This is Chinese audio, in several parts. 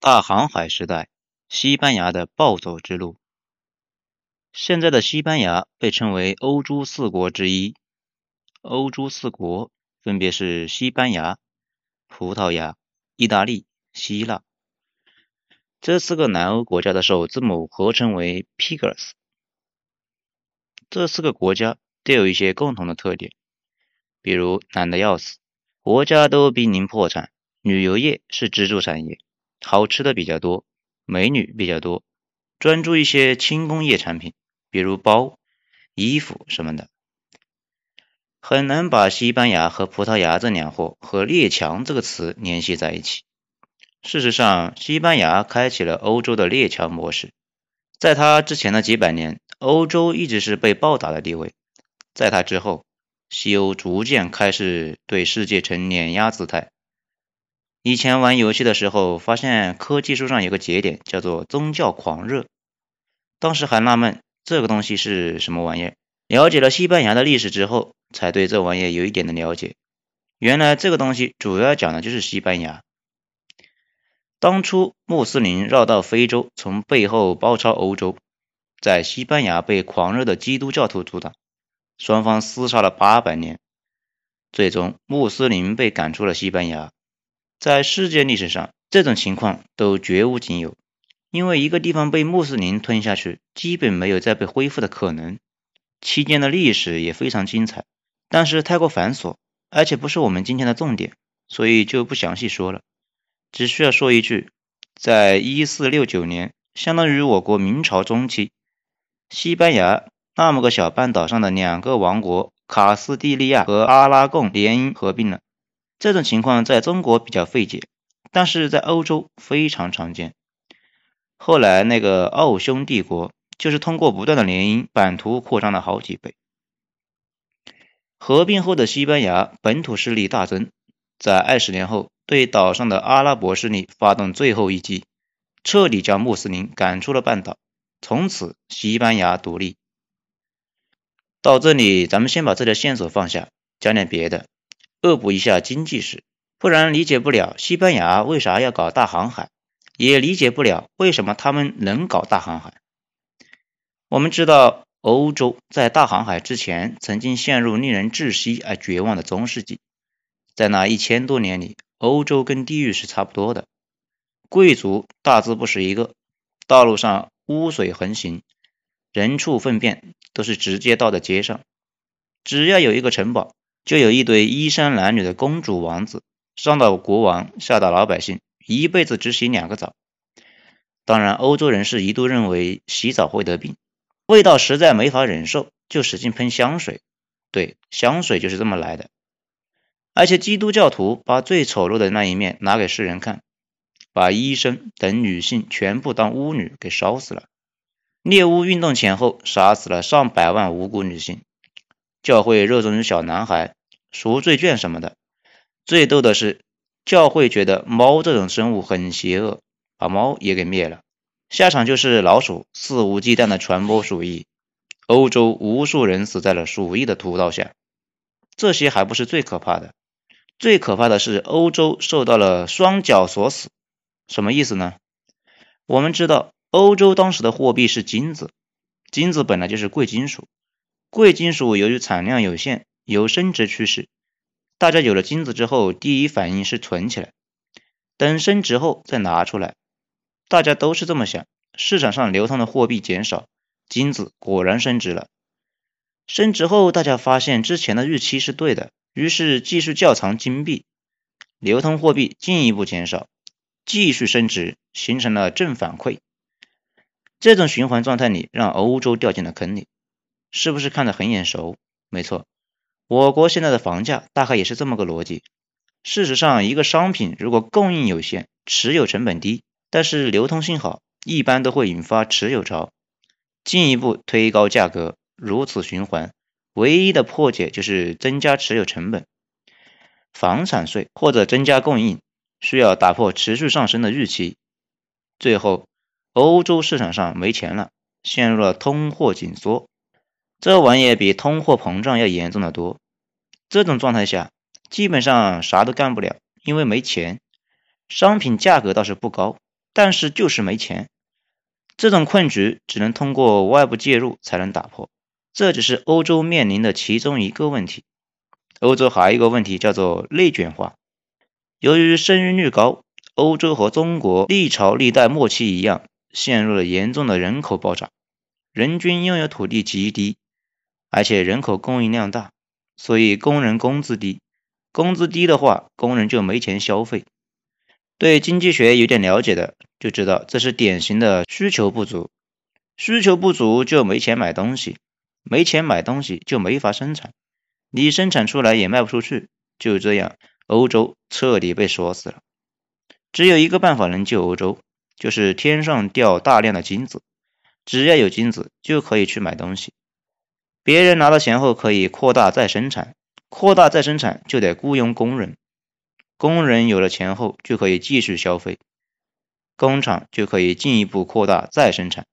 大航海时代，西班牙的暴走之路。现在的西班牙被称为欧洲四国之一。欧洲四国分别是西班牙、葡萄牙、意大利、希腊。这四个南欧国家的首字母合称为 Pigs。这四个国家都有一些共同的特点，比如懒得要死，国家都濒临破产，旅游业是支柱产业。好吃的比较多，美女比较多，专注一些轻工业产品，比如包、衣服什么的，很难把西班牙和葡萄牙这两货和列强这个词联系在一起。事实上，西班牙开启了欧洲的列强模式，在他之前的几百年，欧洲一直是被暴打的地位，在他之后，西欧逐渐开始对世界呈碾压姿态。以前玩游戏的时候，发现科技树上有个节点叫做宗教狂热，当时还纳闷这个东西是什么玩意儿。了解了西班牙的历史之后，才对这玩意儿有一点的了解。原来这个东西主要讲的就是西班牙。当初穆斯林绕到非洲，从背后包抄欧洲，在西班牙被狂热的基督教徒阻挡，双方厮杀了八百年，最终穆斯林被赶出了西班牙。在世界历史上，这种情况都绝无仅有。因为一个地方被穆斯林吞下去，基本没有再被恢复的可能。期间的历史也非常精彩，但是太过繁琐，而且不是我们今天的重点，所以就不详细说了。只需要说一句，在一四六九年，相当于我国明朝中期，西班牙那么个小半岛上的两个王国卡斯蒂利亚和阿拉贡联姻合并了。这种情况在中国比较费解，但是在欧洲非常常见。后来那个奥匈帝国就是通过不断的联姻，版图扩张了好几倍。合并后的西班牙本土势力大增，在二十年后对岛上的阿拉伯势力发动最后一击，彻底将穆斯林赶出了半岛，从此西班牙独立。到这里，咱们先把这条线索放下，讲点别的。恶补一下经济史，不然理解不了西班牙为啥要搞大航海，也理解不了为什么他们能搞大航海。我们知道，欧洲在大航海之前曾经陷入令人窒息而绝望的中世纪，在那一千多年里，欧洲跟地狱是差不多的，贵族大字不识一个，道路上污水横行，人畜粪便都是直接倒在街上，只要有一个城堡。就有一堆衣衫褴褛的公主王子，上到国王，下到老百姓，一辈子只洗两个澡。当然，欧洲人士一度认为洗澡会得病，味道实在没法忍受，就使劲喷香水。对，香水就是这么来的。而且基督教徒把最丑陋的那一面拿给世人看，把医生等女性全部当巫女给烧死了。猎巫运动前后，杀死了上百万无辜女性。教会热衷于小男孩。赎罪券什么的，最逗的是，教会觉得猫这种生物很邪恶，把猫也给灭了，下场就是老鼠肆无忌惮的传播鼠疫，欧洲无数人死在了鼠疫的屠刀下。这些还不是最可怕的，最可怕的是欧洲受到了双脚锁死，什么意思呢？我们知道，欧洲当时的货币是金子，金子本来就是贵金属，贵金属由于产量有限。有升值趋势，大家有了金子之后，第一反应是存起来，等升值后再拿出来。大家都是这么想，市场上流通的货币减少，金子果然升值了。升值后，大家发现之前的预期是对的，于是继续窖藏金币，流通货币进一步减少，继续升值，形成了正反馈。这种循环状态里，让欧洲掉进了坑里，是不是看着很眼熟？没错。我国现在的房价大概也是这么个逻辑。事实上，一个商品如果供应有限，持有成本低，但是流通性好，一般都会引发持有潮，进一步推高价格。如此循环，唯一的破解就是增加持有成本，房产税或者增加供应，需要打破持续上升的预期。最后，欧洲市场上没钱了，陷入了通货紧缩。这玩意比通货膨胀要严重的多。这种状态下，基本上啥都干不了，因为没钱。商品价格倒是不高，但是就是没钱。这种困局只能通过外部介入才能打破。这只是欧洲面临的其中一个问题。欧洲还有一个问题叫做内卷化。由于生育率高，欧洲和中国历朝历代末期一样，陷入了严重的人口暴涨，人均拥有土地极低，而且人口供应量大，所以工人工资低。工资低的话，工人就没钱消费。对经济学有点了解的就知道，这是典型的需求不足。需求不足就没钱买东西，没钱买东西就没法生产，你生产出来也卖不出去。就这样，欧洲彻底被锁死了。只有一个办法能救欧洲，就是天上掉大量的金子。只要有金子，就可以去买东西。别人拿到钱后，可以扩大再生产，扩大再生产就得雇佣工人。工人有了钱后，就可以继续消费，工厂就可以进一步扩大再生产，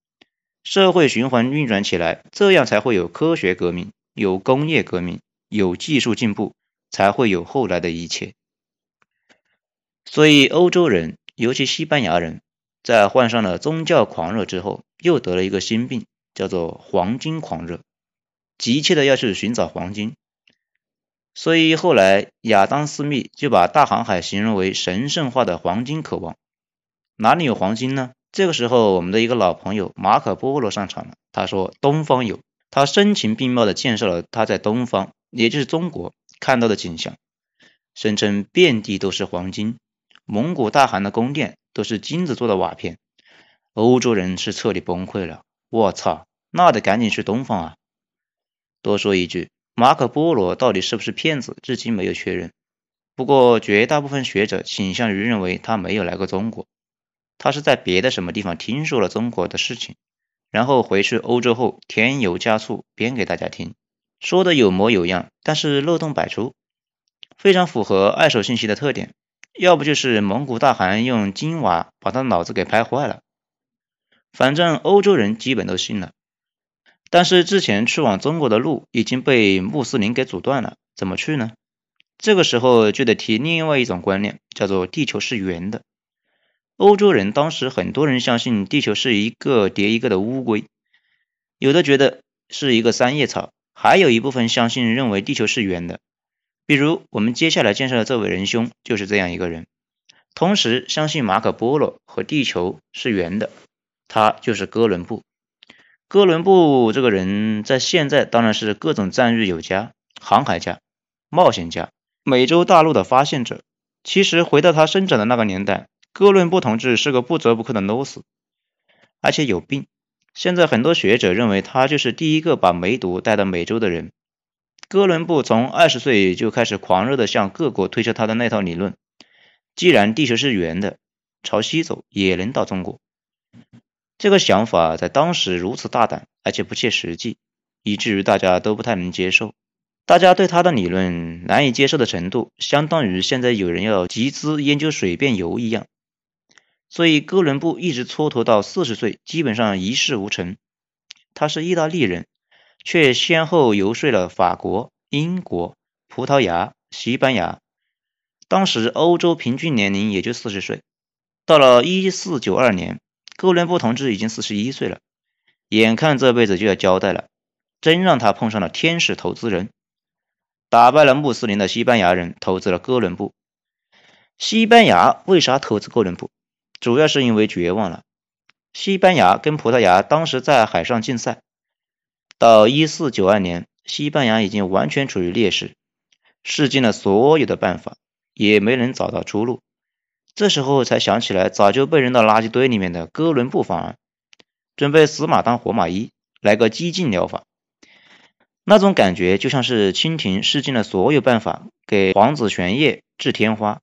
社会循环运转起来，这样才会有科学革命，有工业革命，有技术进步，才会有后来的一切。所以，欧洲人，尤其西班牙人，在患上了宗教狂热之后，又得了一个新病，叫做黄金狂热，急切的要去寻找黄金。所以后来亚当·斯密就把大航海形容为神圣化的黄金渴望。哪里有黄金呢？这个时候，我们的一个老朋友马可·波罗上场了。他说：“东方有。”他声情并茂的介绍了他在东方，也就是中国看到的景象，声称遍地都是黄金，蒙古大汗的宫殿都是金子做的瓦片。欧洲人是彻底崩溃了。我操，那得赶紧去东方啊！多说一句。马可·波罗到底是不是骗子，至今没有确认。不过，绝大部分学者倾向于认为他没有来过中国，他是在别的什么地方听说了中国的事情，然后回去欧洲后添油加醋编给大家听，说的有模有样，但是漏洞百出，非常符合二手信息的特点。要不就是蒙古大汗用金瓦把他脑子给拍坏了，反正欧洲人基本都信了。但是之前去往中国的路已经被穆斯林给阻断了，怎么去呢？这个时候就得提另外一种观念，叫做地球是圆的。欧洲人当时很多人相信地球是一个叠一个的乌龟，有的觉得是一个三叶草，还有一部分相信认为地球是圆的。比如我们接下来介绍的这位仁兄就是这样一个人，同时相信马可波罗和地球是圆的，他就是哥伦布。哥伦布这个人，在现在当然是各种赞誉有加，航海家、冒险家、美洲大陆的发现者。其实回到他生长的那个年代，哥伦布同志是个不折不扣的 loser，而且有病。现在很多学者认为他就是第一个把梅毒带到美洲的人。哥伦布从二十岁就开始狂热地向各国推销他的那套理论：既然地球是圆的，朝西走也能到中国。这个想法在当时如此大胆，而且不切实际，以至于大家都不太能接受。大家对他的理论难以接受的程度，相当于现在有人要集资研究水变油一样。所以哥伦布一直蹉跎到四十岁，基本上一事无成。他是意大利人，却先后游说了法国、英国、葡萄牙、西班牙。当时欧洲平均年龄也就四十岁。到了一四九二年。哥伦布同志已经四十一岁了，眼看这辈子就要交代了，真让他碰上了天使投资人，打败了穆斯林的西班牙人投资了哥伦布。西班牙为啥投资哥伦布？主要是因为绝望了。西班牙跟葡萄牙当时在海上竞赛，到一四九二年，西班牙已经完全处于劣势，试尽了所有的办法，也没能找到出路。这时候才想起来，早就被扔到垃圾堆里面的哥伦布方案，准备死马当活马医，来个激进疗法。那种感觉就像是蜻蜓试尽了所有办法给皇子玄烨治天花，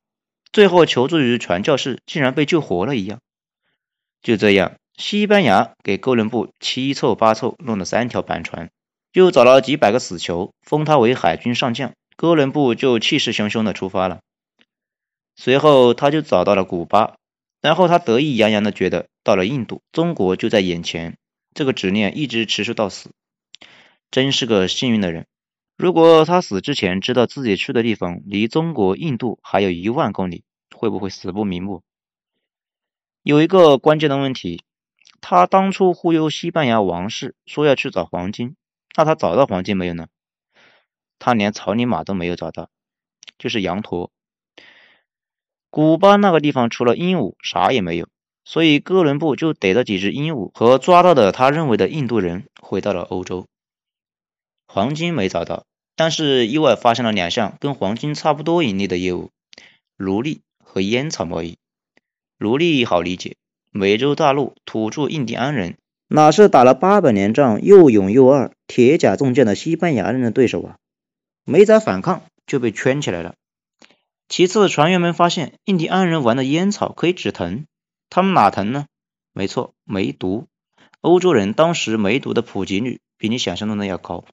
最后求助于传教士，竟然被救活了一样。就这样，西班牙给哥伦布七凑八凑弄了三条板船，又找了几百个死囚，封他为海军上将，哥伦布就气势汹汹的出发了。随后他就找到了古巴，然后他得意洋洋的觉得到了印度，中国就在眼前。这个执念一直持续到死，真是个幸运的人。如果他死之前知道自己去的地方离中国印度还有一万公里，会不会死不瞑目？有一个关键的问题，他当初忽悠西班牙王室说要去找黄金，那他找到黄金没有呢？他连草泥马都没有找到，就是羊驼。古巴那个地方除了鹦鹉啥也没有，所以哥伦布就逮了几只鹦鹉和抓到的他认为的印度人，回到了欧洲。黄金没找到，但是意外发现了两项跟黄金差不多盈利的业务：奴隶和烟草贸易。奴隶好理解，美洲大陆土著印第安人哪是打了八百年仗又勇又二、铁甲重剑的西班牙人的对手啊？没咋反抗就被圈起来了。其次，船员们发现印第安人玩的烟草可以止疼，他们哪疼呢？没错，梅毒。欧洲人当时梅毒的普及率比你想象中的要高。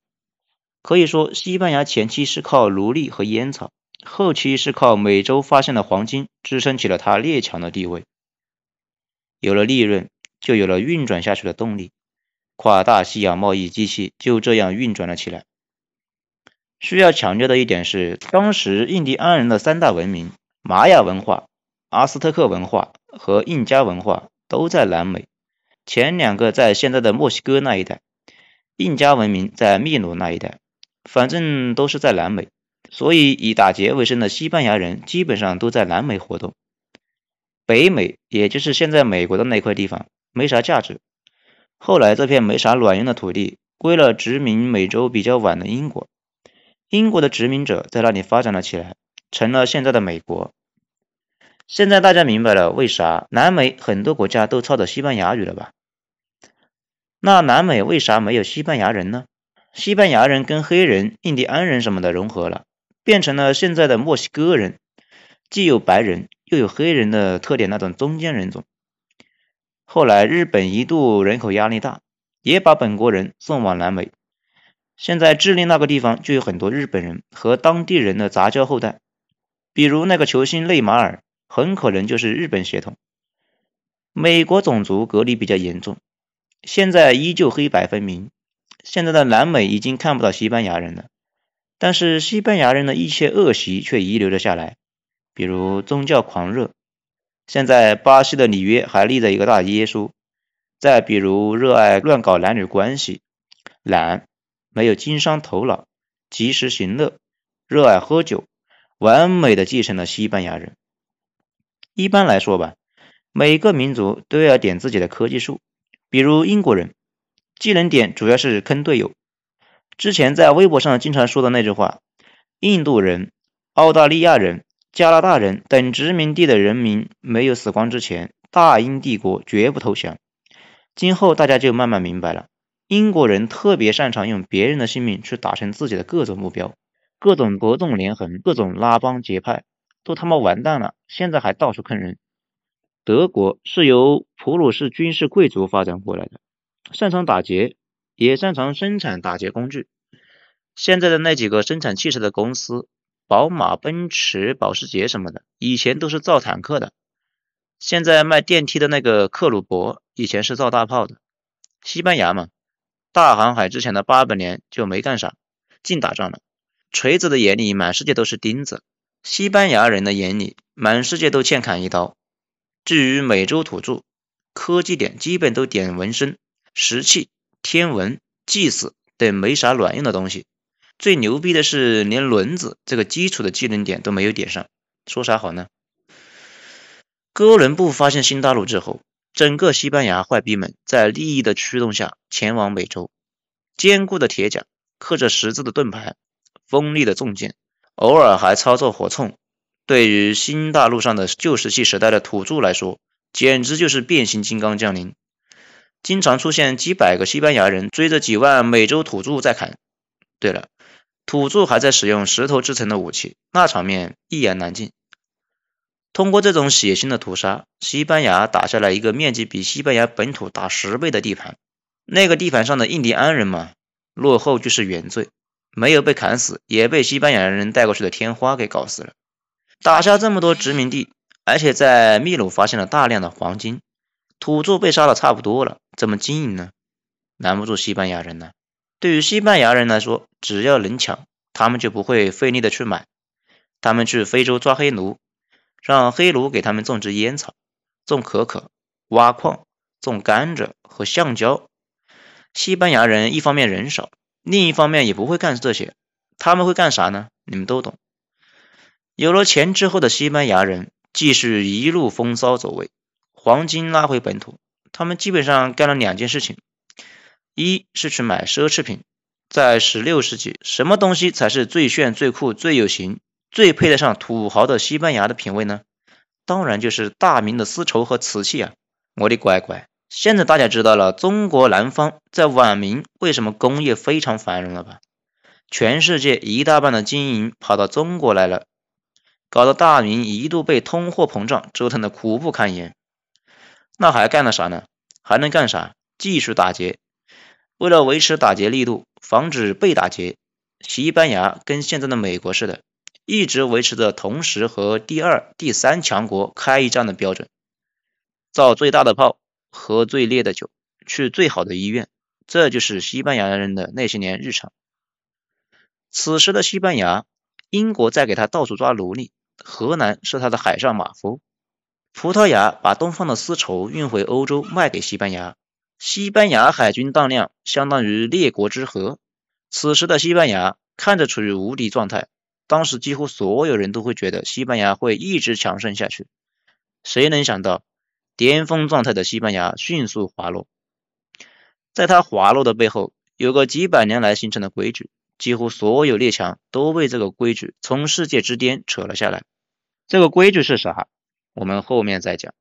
可以说，西班牙前期是靠奴隶和烟草。后期是靠美洲发现的黄金支撑起了他列强的地位，有了利润，就有了运转下去的动力，跨大西洋贸易机器就这样运转了起来。需要强调的一点是，当时印第安人的三大文明——玛雅文化、阿斯特克文化和印加文化都在南美，前两个在现在的墨西哥那一带，印加文明在秘鲁那一带，反正都是在南美。所以，以打劫为生的西班牙人基本上都在南美活动。北美，也就是现在美国的那块地方，没啥价值。后来，这片没啥卵用的土地归了殖民美洲比较晚的英国。英国的殖民者在那里发展了起来，成了现在的美国。现在大家明白了为啥南美很多国家都操着西班牙语了吧？那南美为啥没有西班牙人呢？西班牙人跟黑人、印第安人什么的融合了。变成了现在的墨西哥人，既有白人又有黑人的特点那种中间人种。后来日本一度人口压力大，也把本国人送往南美。现在智利那个地方就有很多日本人和当地人的杂交后代，比如那个球星内马尔，很可能就是日本血统。美国种族隔离比较严重，现在依旧黑白分明。现在的南美已经看不到西班牙人了。但是西班牙人的一切恶习却遗留了下来，比如宗教狂热。现在巴西的里约还立着一个大耶稣。再比如热爱乱搞男女关系、懒、没有经商头脑、及时行乐、热爱喝酒，完美的继承了西班牙人。一般来说吧，每个民族都要点自己的科技树。比如英国人，技能点主要是坑队友。之前在微博上经常说的那句话：“印度人、澳大利亚人、加拿大人等殖民地的人民没有死光之前，大英帝国绝不投降。”今后大家就慢慢明白了，英国人特别擅长用别人的性命去达成自己的各种目标，各种合纵连横，各种拉帮结派，都他妈完蛋了！现在还到处坑人。德国是由普鲁士军事贵族发展过来的，擅长打劫。也擅长生产打劫工具。现在的那几个生产汽车的公司，宝马、奔驰、保时捷什么的，以前都是造坦克的。现在卖电梯的那个克虏伯，以前是造大炮的。西班牙嘛，大航海之前的八百年就没干啥，净打仗了。锤子的眼里满世界都是钉子，西班牙人的眼里满世界都欠砍一刀。至于美洲土著，科技点基本都点纹身、石器。天文、祭祀等没啥卵用的东西，最牛逼的是连轮子这个基础的技能点都没有点上，说啥好呢？哥伦布发现新大陆之后，整个西班牙坏逼们在利益的驱动下前往美洲，坚固的铁甲，刻着十字的盾牌，锋利的重剑，偶尔还操作火铳，对于新大陆上的旧石器时代的土著来说，简直就是变形金刚降临。经常出现几百个西班牙人追着几万美洲土著在砍。对了，土著还在使用石头制成的武器，那场面一言难尽。通过这种血腥的屠杀，西班牙打下来一个面积比西班牙本土大十倍的地盘。那个地盘上的印第安人嘛，落后就是原罪，没有被砍死，也被西班牙人带过去的天花给搞死了。打下这么多殖民地，而且在秘鲁发现了大量的黄金。土著被杀的差不多了，怎么经营呢？难不住西班牙人呢。对于西班牙人来说，只要能抢，他们就不会费力的去买。他们去非洲抓黑奴，让黑奴给他们种植烟草、种可可、挖矿、种甘蔗和橡胶。西班牙人一方面人少，另一方面也不会干这些。他们会干啥呢？你们都懂。有了钱之后的西班牙人，既是一路风骚走位，黄金拉回本土，他们基本上干了两件事情：一是去买奢侈品。在十六世纪，什么东西才是最炫、最酷、最有型、最配得上土豪的西班牙的品味呢？当然就是大明的丝绸和瓷器啊！我的乖乖，现在大家知道了中国南方在晚明为什么工业非常繁荣了吧？全世界一大半的金银跑到中国来了，搞得大明一度被通货膨胀折腾的苦不堪言。那还干了啥呢？还能干啥？继续打劫。为了维持打劫力度，防止被打劫，西班牙跟现在的美国似的，一直维持着同时和第二、第三强国开一战的标准：造最大的炮，喝最烈的酒，去最好的医院。这就是西班牙人的那些年日常。此时的西班牙，英国在给他到处抓奴隶，荷兰是他的海上马夫，葡萄牙把东方的丝绸运回欧洲卖给西班牙，西班牙海军当量相当于列国之和。此时的西班牙看着处于无敌状态，当时几乎所有人都会觉得西班牙会一直强盛下去。谁能想到，巅峰状态的西班牙迅速滑落，在它滑落的背后，有个几百年来形成的规矩。几乎所有列强都被这个规矩从世界之巅扯了下来。这个规矩是啥？我们后面再讲。